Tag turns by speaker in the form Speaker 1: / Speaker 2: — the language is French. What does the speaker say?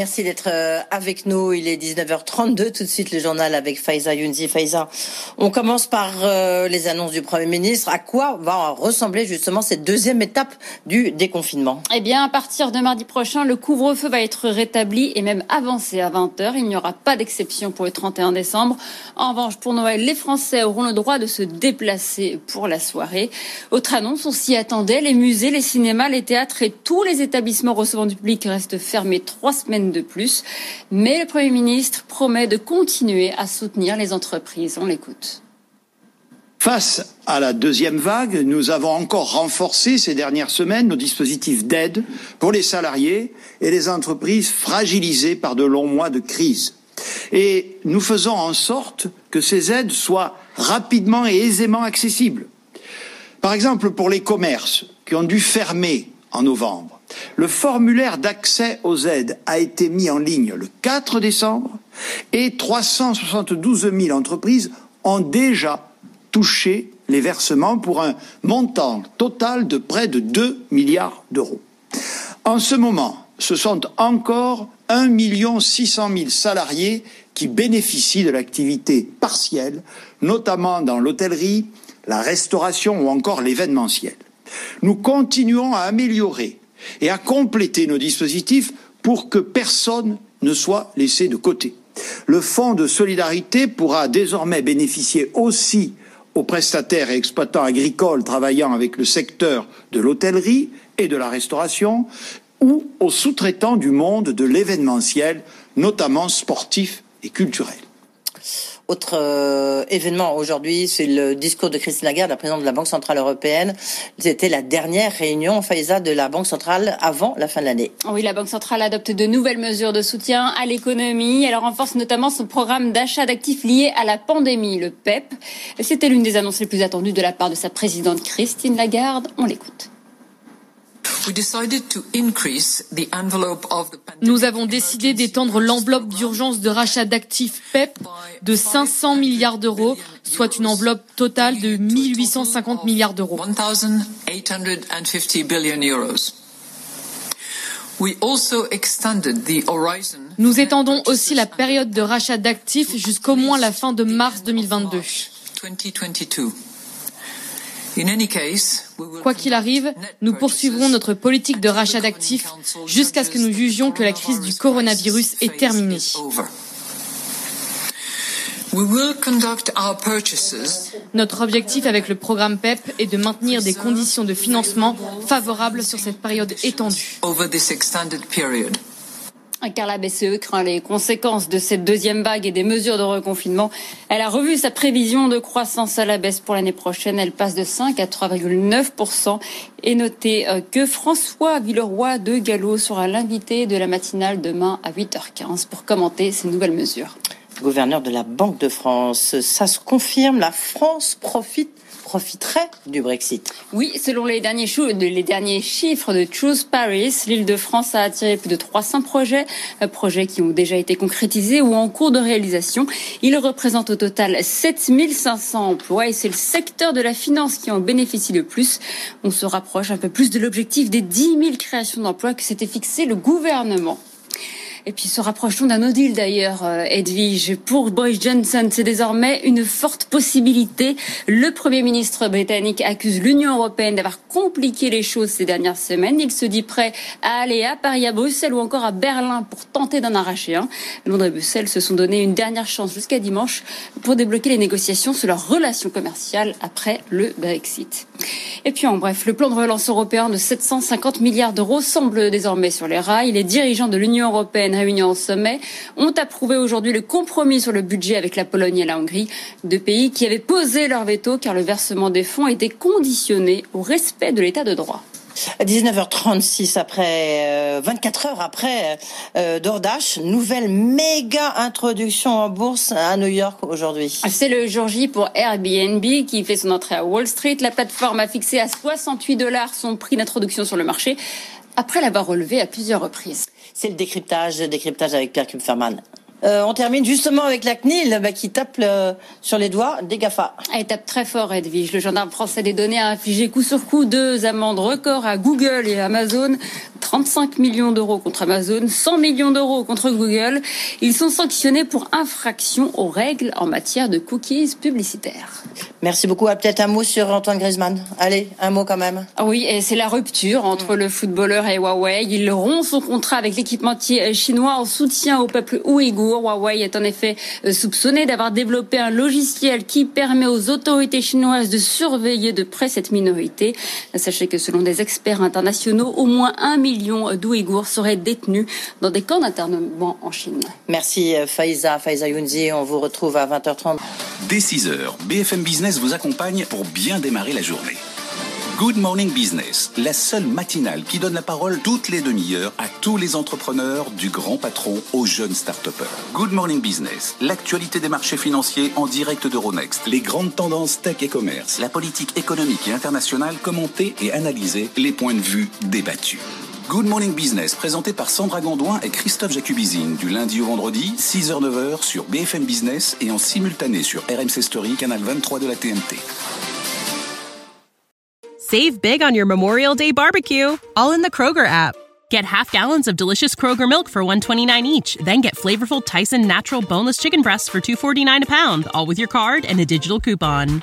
Speaker 1: Merci d'être euh, avec nous. Il est 19h32. Tout de suite, le journal avec Faiza Younzi. Faiza, on commence par euh, les annonces du Premier ministre. À quoi va ressembler justement cette deuxième étape du déconfinement?
Speaker 2: Eh bien, à partir de mardi prochain, le couvre-feu va être rétabli et même avancé à 20h. Il n'y aura pas d'exception pour le 31 décembre. En revanche, pour Noël, les Français auront le droit de se déplacer pour la soirée. Autre annonce, on s'y attendait. Les musées, les cinémas, les théâtres et tous les établissements recevant du public restent fermés trois semaines de plus. Mais le Premier ministre promet de continuer à soutenir les entreprises. On l'écoute.
Speaker 3: Face à la deuxième vague, nous avons encore renforcé ces dernières semaines nos dispositifs d'aide pour les salariés et les entreprises fragilisées par de longs mois de crise. Et nous faisons en sorte que ces aides soient rapidement et aisément accessibles. Par exemple, pour les commerces qui ont dû fermer en novembre, le formulaire d'accès aux aides a été mis en ligne le 4 décembre et 372 000 entreprises ont déjà touché les versements pour un montant total de près de 2 milliards d'euros. En ce moment, ce sont encore 1 600 000 salariés qui bénéficient de l'activité partielle, notamment dans l'hôtellerie, la restauration ou encore l'événementiel. Nous continuons à améliorer et à compléter nos dispositifs pour que personne ne soit laissé de côté. Le fonds de solidarité pourra désormais bénéficier aussi aux prestataires et exploitants agricoles travaillant avec le secteur de l'hôtellerie et de la restauration ou aux sous-traitants du monde de l'événementiel, notamment sportif et culturel.
Speaker 1: Autre euh, événement aujourd'hui, c'est le discours de Christine Lagarde, la présidente de la Banque Centrale Européenne. C'était la dernière réunion, Faiza, de la Banque Centrale avant la fin de l'année.
Speaker 2: Oui, la Banque Centrale adopte de nouvelles mesures de soutien à l'économie. Elle renforce notamment son programme d'achat d'actifs liés à la pandémie, le PEP. C'était l'une des annonces les plus attendues de la part de sa présidente Christine Lagarde. On l'écoute.
Speaker 4: Nous avons décidé d'étendre l'enveloppe d'urgence de rachat d'actifs PEP de 500 milliards d'euros, soit une enveloppe totale de 1850 milliards d'euros. Nous étendons aussi la période de rachat d'actifs jusqu'au moins la fin de mars 2022. Quoi qu'il arrive, nous poursuivrons notre politique de rachat d'actifs jusqu'à ce que nous jugions que la crise du coronavirus est terminée. Notre objectif avec le programme PEP est de maintenir des conditions de financement favorables sur cette période étendue
Speaker 2: car la BCE craint les conséquences de cette deuxième vague et des mesures de reconfinement. Elle a revu sa prévision de croissance à la baisse pour l'année prochaine. Elle passe de 5 à 3,9% et notez euh, que François Villeroy de Gallo sera l'invité de la matinale demain à 8h15 pour commenter ces nouvelles mesures.
Speaker 1: Gouverneur de la Banque de France, ça se confirme, la France profite profiterait du Brexit.
Speaker 2: Oui, selon les derniers, chiffres de Choose Paris, l'île de France a attiré plus de 300 projets, euh, projets qui ont déjà été concrétisés ou en cours de réalisation. Ils représentent au total 7500 emplois et c'est le secteur de la finance qui en bénéficie le plus. On se rapproche un peu plus de l'objectif des 10 000 créations d'emplois que s'était fixé le gouvernement. Et puis se rapprochons d'un no deal d'ailleurs, euh, Edwige. Pour Boris Johnson, c'est désormais une forte possibilité. Le Premier ministre britannique accuse l'Union européenne d'avoir compliqué les choses ces dernières semaines. Il se dit prêt à aller à Paris, à Bruxelles ou encore à Berlin pour tenter d'en arracher un. Londres et Bruxelles se sont donné une dernière chance jusqu'à dimanche pour débloquer les négociations sur leurs relations commerciales après le Brexit. Et puis en bref, le plan de relance européen de 750 milliards d'euros semble désormais sur les rails. Les dirigeants de l'Union européenne réunis en sommet ont approuvé aujourd'hui le compromis sur le budget avec la Pologne et la Hongrie, deux pays qui avaient posé leur veto car le versement des fonds était conditionné au respect de l'état de droit.
Speaker 1: 19h36 après 24 euh, heures après euh, Dordache, nouvelle méga introduction en bourse à New York aujourd'hui.
Speaker 2: C'est le jour J pour Airbnb qui fait son entrée à Wall Street. La plateforme a fixé à 68 dollars son prix d'introduction sur le marché après l'avoir relevé à plusieurs reprises.
Speaker 1: C'est le décryptage, décryptage avec Pierre Kupferman. Euh, on termine justement avec la CNIL bah, qui tape sur les doigts des GAFA.
Speaker 2: Elle tape très fort, Edwige. Le gendarme français des données a infligé coup sur coup deux amendes records à Google et Amazon. 35 millions d'euros contre Amazon, 100 millions d'euros contre Google. Ils sont sanctionnés pour infraction aux règles en matière de cookies publicitaires.
Speaker 1: Merci beaucoup. Ah, peut-être un mot sur Antoine Griezmann. Allez, un mot quand même.
Speaker 2: Ah oui, et c'est la rupture entre le footballeur et Huawei. Il rompt son contrat avec l'équipementier chinois en soutien au peuple ouïghour. Huawei est en effet euh, soupçonné d'avoir développé un logiciel qui permet aux autorités chinoises de surveiller de près cette minorité. Sachez que selon des experts internationaux, au moins un million d'Ouïghours seraient détenus dans des camps d'internement en Chine.
Speaker 1: Merci euh, Faiza, Faiza Younzi. On vous retrouve à 20h30.
Speaker 5: Dès 6h, BFM Business vous accompagne pour bien démarrer la journée. Good Morning Business, la seule matinale qui donne la parole toutes les demi-heures à tous les entrepreneurs, du grand patron aux jeunes start Good Morning Business, l'actualité des marchés financiers en direct d'Euronext, les grandes tendances tech et commerce, la politique économique et internationale commentée et analysée, les points de vue débattus. Good Morning Business, présenté par Sandra Gondouin et Christophe Jacubizine, du lundi au vendredi, 6h-9h sur BFM Business et en simultané sur RMC Story, canal 23 de la TNT.
Speaker 6: Save big on your Memorial Day barbecue, all in the Kroger app. Get half gallons of delicious Kroger milk for 129 each, then get flavorful Tyson natural boneless chicken breasts for 249 a pound, all with your card and a digital coupon.